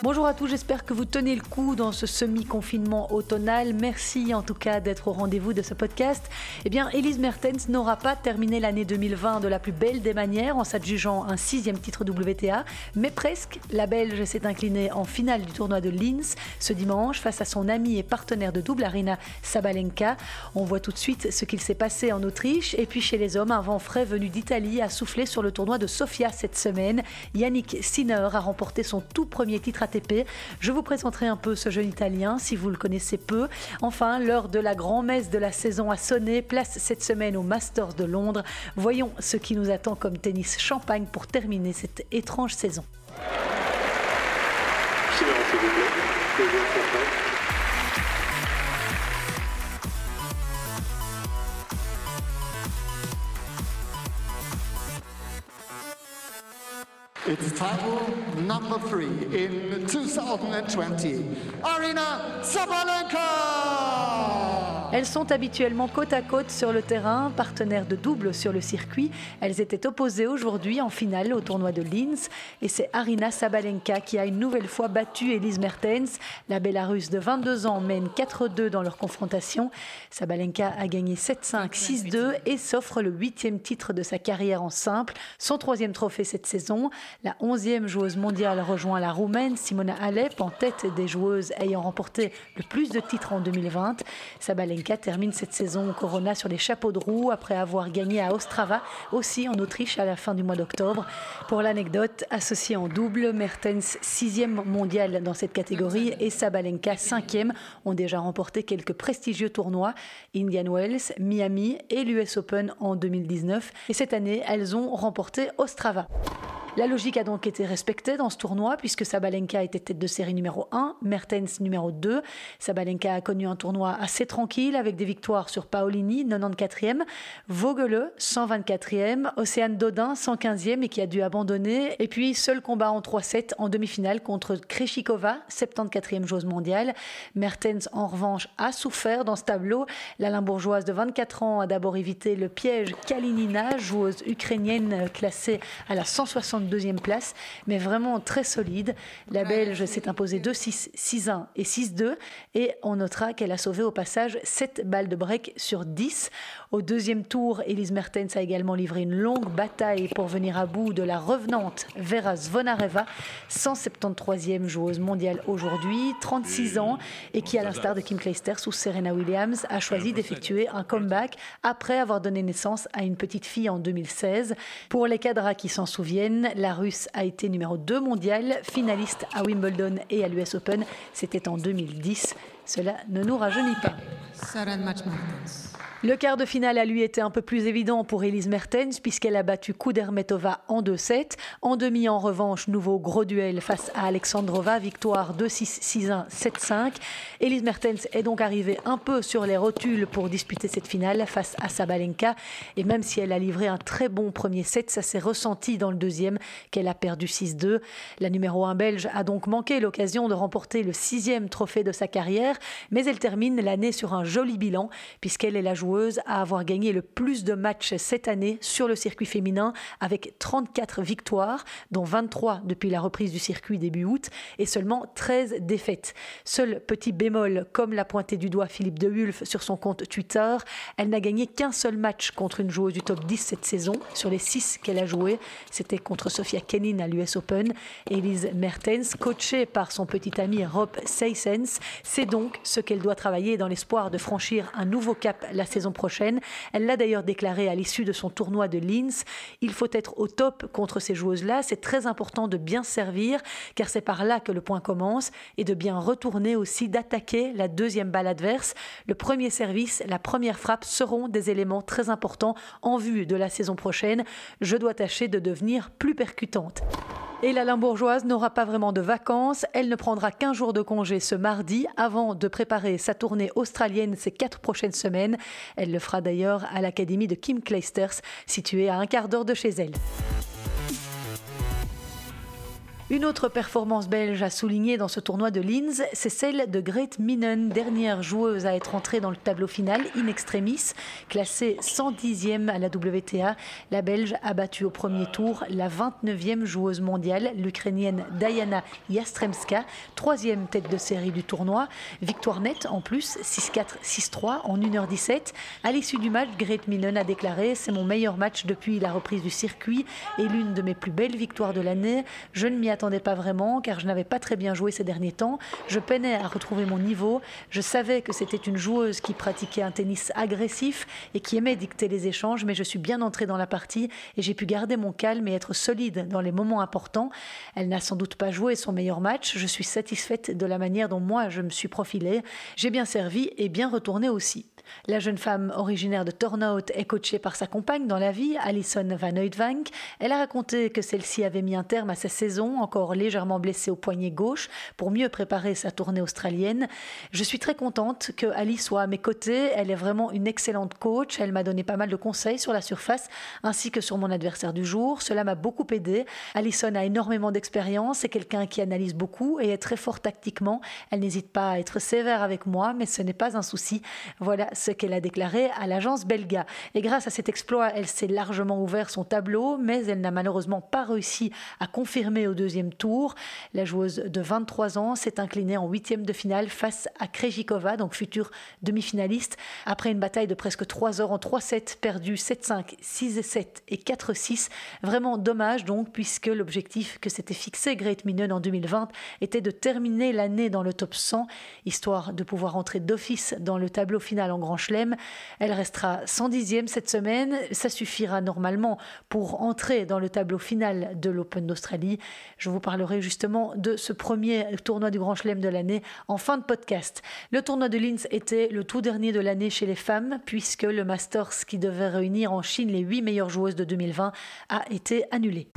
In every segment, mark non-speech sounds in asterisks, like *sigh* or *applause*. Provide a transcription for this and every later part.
Bonjour à tous, j'espère que vous tenez le coup dans ce semi-confinement automnal. Merci en tout cas d'être au rendez-vous de ce podcast. Eh bien, Elise Mertens n'aura pas terminé l'année 2020 de la plus belle des manières en s'adjugeant un sixième titre WTA, mais presque. La Belge s'est inclinée en finale du tournoi de Linz ce dimanche face à son amie et partenaire de double Arina Sabalenka. On voit tout de suite ce qu'il s'est passé en Autriche. Et puis chez les hommes, un vent frais venu d'Italie a soufflé sur le tournoi de Sofia cette semaine. Yannick Sinner a remporté son tout premier titre Je vous présenterai un peu ce jeune Italien si vous le connaissez peu. Enfin, l'heure de la grand-messe de la saison a sonné. Place cette semaine au Masters de Londres. Voyons ce qui nous attend comme tennis champagne pour terminer cette étrange saison. It's title number three in 2020. Arina Sabalenka! Elles sont habituellement côte à côte sur le terrain, partenaires de double sur le circuit. Elles étaient opposées aujourd'hui en finale au tournoi de Linz. Et c'est Arina Sabalenka qui a une nouvelle fois battu Elise Mertens. La Bélarusse de 22 ans mène 4-2 dans leur confrontation. Sabalenka a gagné 7-5, 6-2 et s'offre le huitième titre de sa carrière en simple, son troisième trophée cette saison. La onzième joueuse mondiale rejoint la Roumaine Simona Alep en tête des joueuses ayant remporté le plus de titres en 2020. Sabalenka termine cette saison Corona sur les chapeaux de roue après avoir gagné à Ostrava, aussi en Autriche à la fin du mois d'octobre. Pour l'anecdote, associée en double, Mertens, sixième mondial dans cette catégorie, et Sabalenka, cinquième, ont déjà remporté quelques prestigieux tournois, Indian Wells, Miami et l'US Open en 2019. Et cette année, elles ont remporté Ostrava. La logique a donc été respectée dans ce tournoi puisque Sabalenka était tête de série numéro 1, Mertens numéro 2. Sabalenka a connu un tournoi assez tranquille avec des victoires sur Paolini, 94e, Vogele, 124e, Océane Dodin, 115e et qui a dû abandonner. Et puis, seul combat en 3-7 en demi-finale contre Kreshikova, 74e joueuse mondiale. Mertens, en revanche, a souffert dans ce tableau. La Limbourgeoise de 24 ans a d'abord évité le piège Kalinina, joueuse ukrainienne classée à la 160 deuxième place, mais vraiment très solide. La Belge s'est imposée 2-6, 6-1 et 6-2. Et on notera qu'elle a sauvé au passage 7 balles de break sur 10. Au deuxième tour, Elise Mertens a également livré une longue bataille pour venir à bout de la revenante Vera Zvonareva, 173e joueuse mondiale aujourd'hui, 36 ans, et qui, à l'instar de Kim Clijsters ou Serena Williams, a choisi d'effectuer un comeback après avoir donné naissance à une petite fille en 2016. Pour les cadres qui s'en souviennent, la Russe a été numéro 2 mondial, finaliste à Wimbledon et à l'US Open. C'était en 2010. Cela ne nous rajeunit pas. Le quart de finale a lui été un peu plus évident pour Elise Mertens puisqu'elle a battu Kudermetova en 2-7. En demi, en revanche, nouveau gros duel face à Alexandrova, victoire 2-6, 6-1, 7-5. Elise Mertens est donc arrivée un peu sur les rotules pour disputer cette finale face à Sabalenka. Et même si elle a livré un très bon premier set, ça s'est ressenti dans le deuxième qu'elle a perdu 6-2. La numéro 1 belge a donc manqué l'occasion de remporter le sixième trophée de sa carrière, mais elle termine l'année sur un joli bilan puisqu'elle est la joueuse à avoir gagné le plus de matchs cette année sur le circuit féminin avec 34 victoires, dont 23 depuis la reprise du circuit début août et seulement 13 défaites. Seul petit bémol, comme l'a pointé du doigt Philippe de Wulf sur son compte Twitter, elle n'a gagné qu'un seul match contre une joueuse du top 10 cette saison sur les 6 qu'elle a joué. C'était contre Sofia Kenin à l'US Open. Elise Mertens, coachée par son petit ami Rob Seysens, c'est donc ce qu'elle doit travailler dans l'espoir de franchir un nouveau cap la saison saison prochaine. Elle l'a d'ailleurs déclaré à l'issue de son tournoi de Linz. Il faut être au top contre ces joueuses-là. C'est très important de bien servir, car c'est par là que le point commence, et de bien retourner aussi, d'attaquer la deuxième balle adverse. Le premier service, la première frappe seront des éléments très importants en vue de la saison prochaine. Je dois tâcher de devenir plus percutante. Et la Limbourgeoise n'aura pas vraiment de vacances. Elle ne prendra qu'un jour de congé ce mardi avant de préparer sa tournée australienne ces quatre prochaines semaines. Elle le fera d'ailleurs à l'académie de Kim Clijsters, située à un quart d'heure de chez elle. Une autre performance belge à souligner dans ce tournoi de Linz, c'est celle de Grete Minen, dernière joueuse à être entrée dans le tableau final in extremis. Classée 110e à la WTA, la Belge a battu au premier tour la 29e joueuse mondiale, l'Ukrainienne Diana Yastremska, troisième tête de série du tournoi. Victoire nette en plus, 6-4, 6-3 en 1h17. À l'issue du match, Grete Minen a déclaré C'est mon meilleur match depuis la reprise du circuit et l'une de mes plus belles victoires de l'année. Attendais pas vraiment car je n'avais pas très bien joué ces derniers temps. Je peinais à retrouver mon niveau. Je savais que c'était une joueuse qui pratiquait un tennis agressif et qui aimait dicter les échanges, mais je suis bien entrée dans la partie et j'ai pu garder mon calme et être solide dans les moments importants. Elle n'a sans doute pas joué son meilleur match. Je suis satisfaite de la manière dont moi je me suis profilée. J'ai bien servi et bien retourné aussi. La jeune femme originaire de Tornout est coachée par sa compagne dans la vie, Alison Van Oudvank. Elle a raconté que celle-ci avait mis un terme à sa saison, encore légèrement blessée au poignet gauche, pour mieux préparer sa tournée australienne. Je suis très contente que Alice soit à mes côtés. Elle est vraiment une excellente coach. Elle m'a donné pas mal de conseils sur la surface ainsi que sur mon adversaire du jour. Cela m'a beaucoup aidé. Alison a énormément d'expérience. C'est quelqu'un qui analyse beaucoup et est très fort tactiquement. Elle n'hésite pas à être sévère avec moi, mais ce n'est pas un souci. Voilà ce qu'elle a déclaré à l'agence Belga. Et grâce à cet exploit, elle s'est largement ouvert son tableau, mais elle n'a malheureusement pas réussi à confirmer au deuxième tour. La joueuse de 23 ans s'est inclinée en huitième de finale face à Krejikova, donc future demi-finaliste, après une bataille de presque 3 heures en 3-7, perdu 7-5, 6-7 et 4-6. Vraiment dommage donc, puisque l'objectif que s'était fixé Great Minen en 2020 était de terminer l'année dans le top 100, histoire de pouvoir entrer d'office dans le tableau final en Grand Chelem. Elle restera 110e cette semaine. Ça suffira normalement pour entrer dans le tableau final de l'Open d'Australie. Je vous parlerai justement de ce premier tournoi du Grand Chelem de l'année en fin de podcast. Le tournoi de Linz était le tout dernier de l'année chez les femmes, puisque le Masters qui devait réunir en Chine les huit meilleures joueuses de 2020 a été annulé.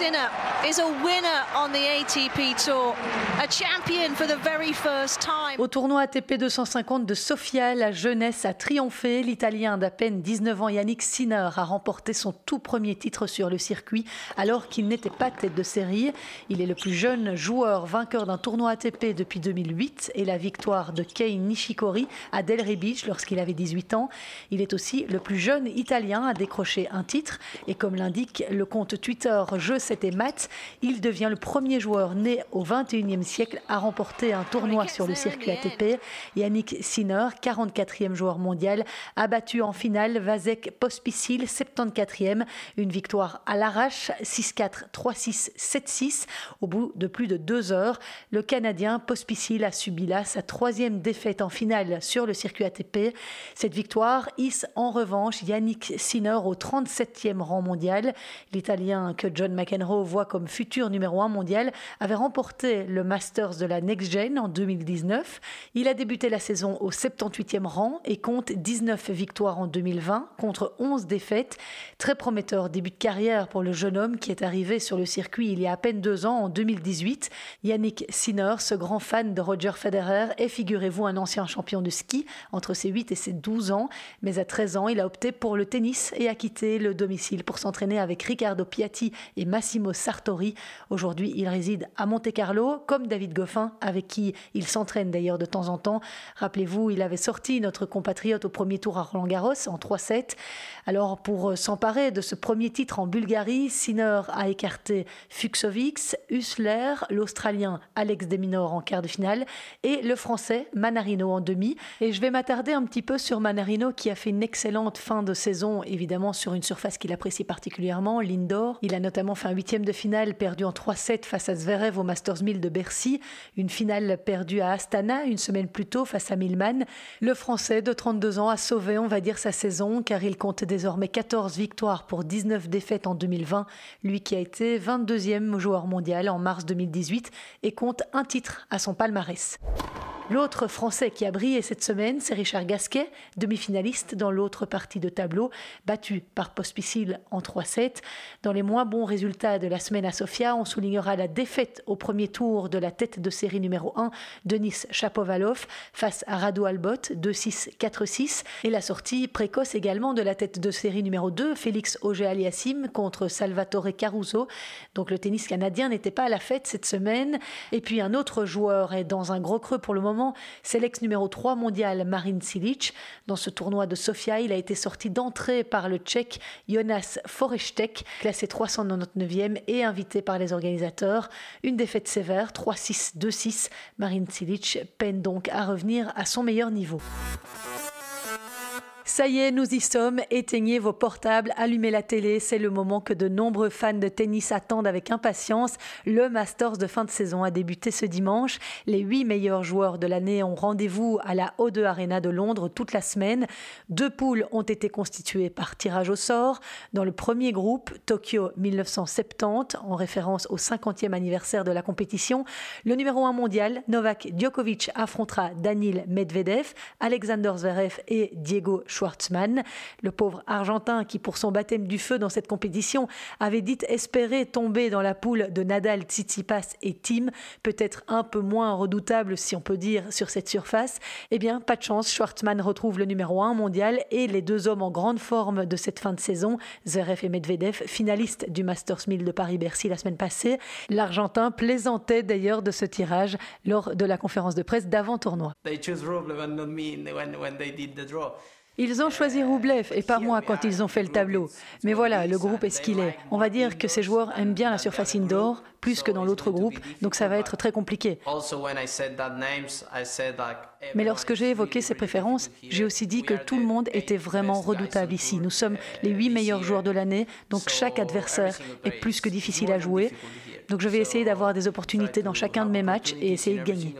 Sinner is a winner on the ATP Tour, a champion for the very first time. Au tournoi ATP 250 de Sofia, la jeunesse a triomphé. L'Italien d'à peine 19 ans Yannick Sinner a remporté son tout premier titre sur le circuit alors qu'il n'était pas tête de série. Il est le plus jeune joueur vainqueur d'un tournoi ATP depuis 2008 et la victoire de Kei Nishikori à Delray Beach lorsqu'il avait 18 ans. Il est aussi le plus jeune Italien à décrocher un titre et comme l'indique le compte Twitter Jeux 7 et maths, il devient le premier joueur né au 21e siècle à remporter un tournoi sur le circuit ATP. Yannick Sinner, 44e joueur mondial, a battu en finale Vasek Pospisil, 74e. Une victoire à l'arrache, 6-4, 3-6, 7-6. Au bout de plus de deux heures, le Canadien Pospisil a subi là sa troisième défaite en finale sur le circuit ATP. Cette victoire hisse en revanche Yannick Sinner au 37e rang mondial. L'Italien que John McEnroe voit comme futur numéro 1 mondial, avait remporté le Masters de la Next Gen en 2019. Il a débuté la saison au 78e rang et compte 19 victoires en 2020 contre 11 défaites. Très prometteur début de carrière pour le jeune homme qui est arrivé sur le circuit il y a à peine deux ans en 2018. Yannick Sinner, ce grand fan de Roger Federer, est, figurez-vous, un ancien champion de ski entre ses 8 et ses 12 ans. Mais à 13 ans, il a opté pour le tennis et a quitté le domicile pour s'entraîner avec Riccardo Piatti et Massimo Sartori. Aujourd'hui, il réside à Monte-Carlo, comme David Goffin, avec qui il s'entraîne d'ailleurs de temps en temps. Rappelez-vous, il avait sorti notre compatriote au premier tour à Roland-Garros en 3-7. Alors, pour s'emparer de ce premier titre en Bulgarie, Sinner a écarté Fuxovics, Hussler, l'Australien Alex Deminor en quart de finale et le Français Manarino en demi. Et je vais m'attarder un petit peu sur Manarino qui a fait une excellente fin de saison, évidemment sur une surface qu'il apprécie particulièrement, l'indoor. Il a notamment fait un huitième de finale perdu en 3-7 face à Zverev au Masters 1000 de Bercy, une finale perdue à Astana une semaine plus tôt face à Milman. Le Français de 32 ans a sauvé, on va dire, sa saison car il compte désormais 14 victoires pour 19 défaites en 2020, lui qui a été 22e joueur mondial en mars 2018 et compte un titre à son palmarès. L'autre Français qui a brillé cette semaine, c'est Richard Gasquet, demi-finaliste dans l'autre partie de tableau, battu par Pospisil en 3-7. Dans les moins bons résultats de la semaine à Sofia, on soulignera la défaite au premier tour de la tête de série numéro 1, Denis Chapovalov, face à Rado Albot, 2-6, 4-6, et la sortie précoce également de la tête de série numéro 2, Félix Auger-Aliassime, contre Salvatore Caruso. Donc le tennis canadien n'était pas à la fête cette semaine. Et puis un autre joueur est dans un gros creux pour le moment c'est l'ex numéro 3 mondial Marin Cilic. Dans ce tournoi de Sofia, il a été sorti d'entrée par le Tchèque Jonas Forestek, classé 399e et invité par les organisateurs. Une défaite sévère, 3-6, 2-6. Marin Cilic peine donc à revenir à son meilleur niveau. Ça y est, nous y sommes. Éteignez vos portables, allumez la télé. C'est le moment que de nombreux fans de tennis attendent avec impatience. Le Masters de fin de saison a débuté ce dimanche. Les huit meilleurs joueurs de l'année ont rendez-vous à la O2 Arena de Londres toute la semaine. Deux poules ont été constituées par tirage au sort. Dans le premier groupe, Tokyo 1970, en référence au 50e anniversaire de la compétition, le numéro 1 mondial, Novak Djokovic, affrontera Daniil Medvedev, Alexander Zverev et Diego Schwartzmann, le pauvre Argentin qui, pour son baptême du feu dans cette compétition, avait dit espérer tomber dans la poule de Nadal, Tsitsipas et Tim, peut-être un peu moins redoutable si on peut dire sur cette surface. Eh bien, pas de chance, Schwartzmann retrouve le numéro 1 mondial et les deux hommes en grande forme de cette fin de saison, Zverev et Medvedev, finalistes du Masters 1000 de Paris-Bercy la semaine passée. L'Argentin plaisantait d'ailleurs de ce tirage lors de la conférence de presse d'avant-tournoi. Ils ont choisi Roublev et pas moi quand ils ont fait le tableau. Mais voilà, le groupe est ce qu'il est. On va dire que ces joueurs aiment bien la surface indoor, plus que dans l'autre groupe, donc ça va être très compliqué. Mais lorsque j'ai évoqué ces préférences, j'ai aussi dit que tout le monde était vraiment redoutable ici. Nous sommes les huit meilleurs joueurs de l'année, donc chaque adversaire est plus que difficile à jouer. Donc je vais essayer d'avoir des opportunités dans chacun de mes matchs et essayer de gagner.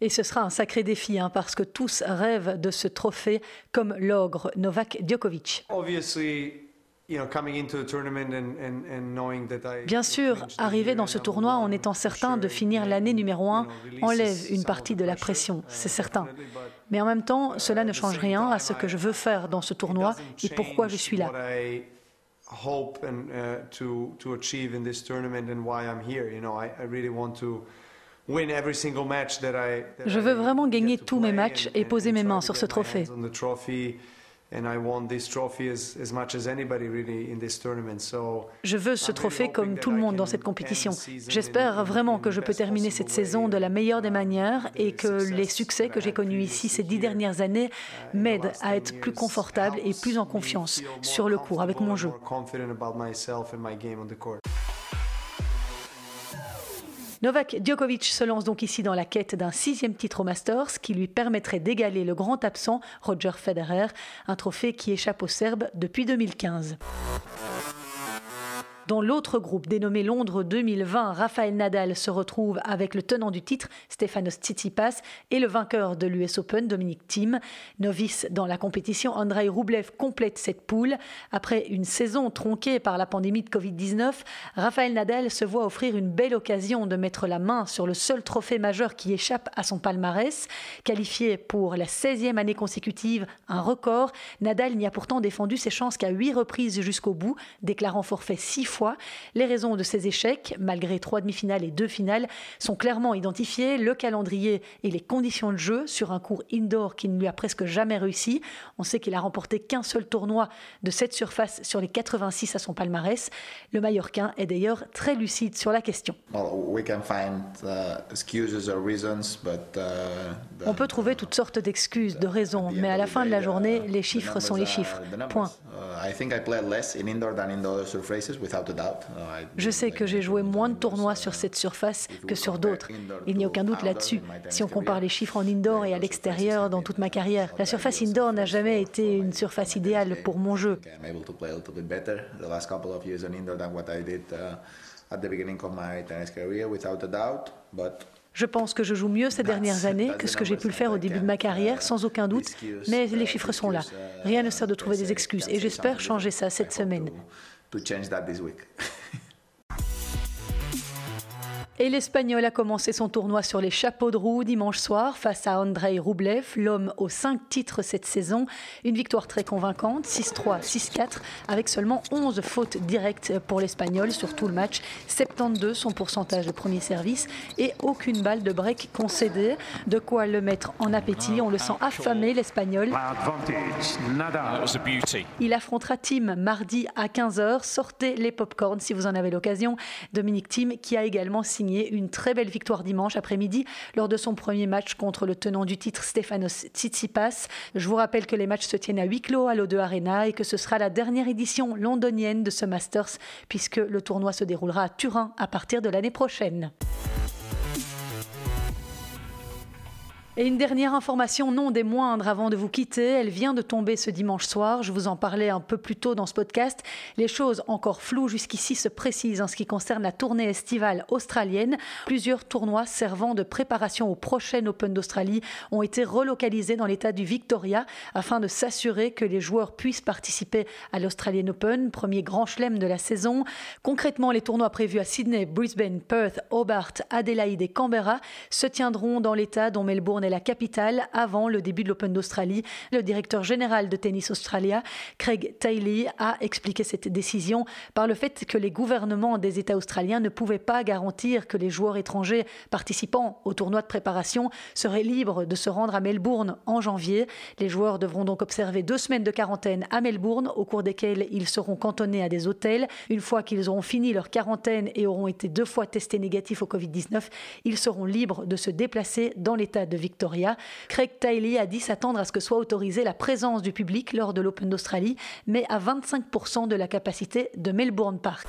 Et ce sera un sacré défi, hein, parce que tous rêvent de ce trophée, comme l'ogre Novak Djokovic. Bien sûr, arriver dans ce tournoi en étant certain de finir l'année numéro 1 enlève une partie de la pression, c'est certain. Mais en même temps, cela ne change rien à ce que je veux faire dans ce tournoi et pourquoi je suis là. Je veux vraiment gagner tous mes matchs et poser mes mains sur ce trophée. Je veux ce trophée comme tout le monde dans cette compétition. J'espère vraiment que je peux terminer cette saison de la meilleure des manières et que les succès que j'ai connus ici ces dix dernières années uh, m'aident à être plus confortable et plus en confiance sur le court avec mon jeu. Novak Djokovic se lance donc ici dans la quête d'un sixième titre au Masters qui lui permettrait d'égaler le grand absent Roger Federer, un trophée qui échappe aux Serbes depuis 2015. Dans l'autre groupe dénommé Londres 2020, Rafael Nadal se retrouve avec le tenant du titre, Stefanos Tsitsipas, et le vainqueur de l'US Open, Dominique Thiem. Novice dans la compétition, Andrei Rublev complète cette poule. Après une saison tronquée par la pandémie de Covid-19, Rafael Nadal se voit offrir une belle occasion de mettre la main sur le seul trophée majeur qui échappe à son palmarès. Qualifié pour la 16e année consécutive, un record, Nadal n'y a pourtant défendu ses chances qu'à huit reprises jusqu'au bout, déclarant forfait six fois fois. Les raisons de ces échecs, malgré trois demi-finales et deux finales, sont clairement identifiées. Le calendrier et les conditions de jeu sur un cours indoor qui ne lui a presque jamais réussi. On sait qu'il a remporté qu'un seul tournoi de cette surface sur les 86 à son palmarès. Le Mallorquin est d'ailleurs très lucide sur la question. Uh, On peut trouver toutes sortes d'excuses, de raisons, mais à la fin de la journée, les chiffres sont les chiffres. Point. Je sais que j'ai joué moins de tournois sur cette surface que sur d'autres. Il n'y a aucun doute là-dessus. Si on compare les chiffres en indoor et à l'extérieur dans toute ma carrière, la surface indoor n'a jamais été une surface idéale pour mon jeu. Je pense que je joue mieux ces dernières années que ce que j'ai pu le faire au début de ma carrière, sans aucun doute, mais les chiffres sont là. Rien ne sert de trouver des excuses et j'espère changer ça cette semaine. to change that this week. *laughs* Et l'Espagnol a commencé son tournoi sur les chapeaux de roue dimanche soir face à Andrei Rublev, l'homme aux cinq titres cette saison. Une victoire très convaincante, 6-3, 6-4, avec seulement 11 fautes directes pour l'Espagnol sur tout le match, 72 son pourcentage de premier service et aucune balle de break concédée. De quoi le mettre en appétit, on le sent affamé l'Espagnol. Il affrontera Tim mardi à 15h. Sortez les popcorns si vous en avez l'occasion. Dominique Tim qui a également signé une très belle victoire dimanche après-midi lors de son premier match contre le tenant du titre Stefanos Tsitsipas. Je vous rappelle que les matchs se tiennent à huis clos à l'O2 Arena et que ce sera la dernière édition londonienne de ce Masters puisque le tournoi se déroulera à Turin à partir de l'année prochaine. Et une dernière information, non des moindres, avant de vous quitter. Elle vient de tomber ce dimanche soir. Je vous en parlais un peu plus tôt dans ce podcast. Les choses encore floues jusqu'ici se précisent en ce qui concerne la tournée estivale australienne. Plusieurs tournois servant de préparation au prochain Open d'Australie ont été relocalisés dans l'état du Victoria afin de s'assurer que les joueurs puissent participer à l'Australian Open, premier grand chelem de la saison. Concrètement, les tournois prévus à Sydney, Brisbane, Perth, Hobart, Adelaide et Canberra se tiendront dans l'état dont Melbourne la capitale avant le début de l'Open d'Australie. Le directeur général de Tennis Australia, Craig Taylor, a expliqué cette décision par le fait que les gouvernements des États australiens ne pouvaient pas garantir que les joueurs étrangers participant au tournoi de préparation seraient libres de se rendre à Melbourne en janvier. Les joueurs devront donc observer deux semaines de quarantaine à Melbourne, au cours desquelles ils seront cantonnés à des hôtels. Une fois qu'ils auront fini leur quarantaine et auront été deux fois testés négatifs au Covid-19, ils seront libres de se déplacer dans l'État de Victoria Craig Tiley a dit s'attendre à ce que soit autorisée la présence du public lors de l'Open d'Australie, mais à 25% de la capacité de Melbourne Park.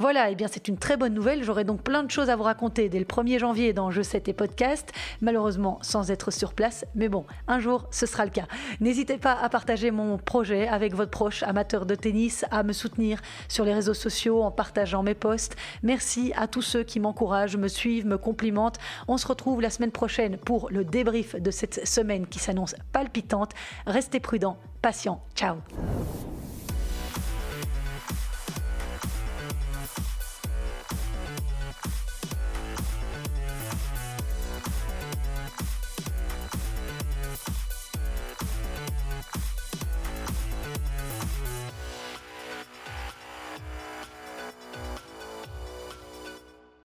Voilà, et eh bien c'est une très bonne nouvelle. J'aurai donc plein de choses à vous raconter dès le 1er janvier dans Je sais tes podcasts, malheureusement sans être sur place, mais bon, un jour ce sera le cas. N'hésitez pas à partager mon projet avec votre proche amateur de tennis, à me soutenir sur les réseaux sociaux en partageant mes posts. Merci à tous ceux qui m'encouragent, me suivent, me complimentent. On se retrouve la semaine prochaine pour le débrief de cette semaine qui s'annonce palpitante. Restez prudents, patients. Ciao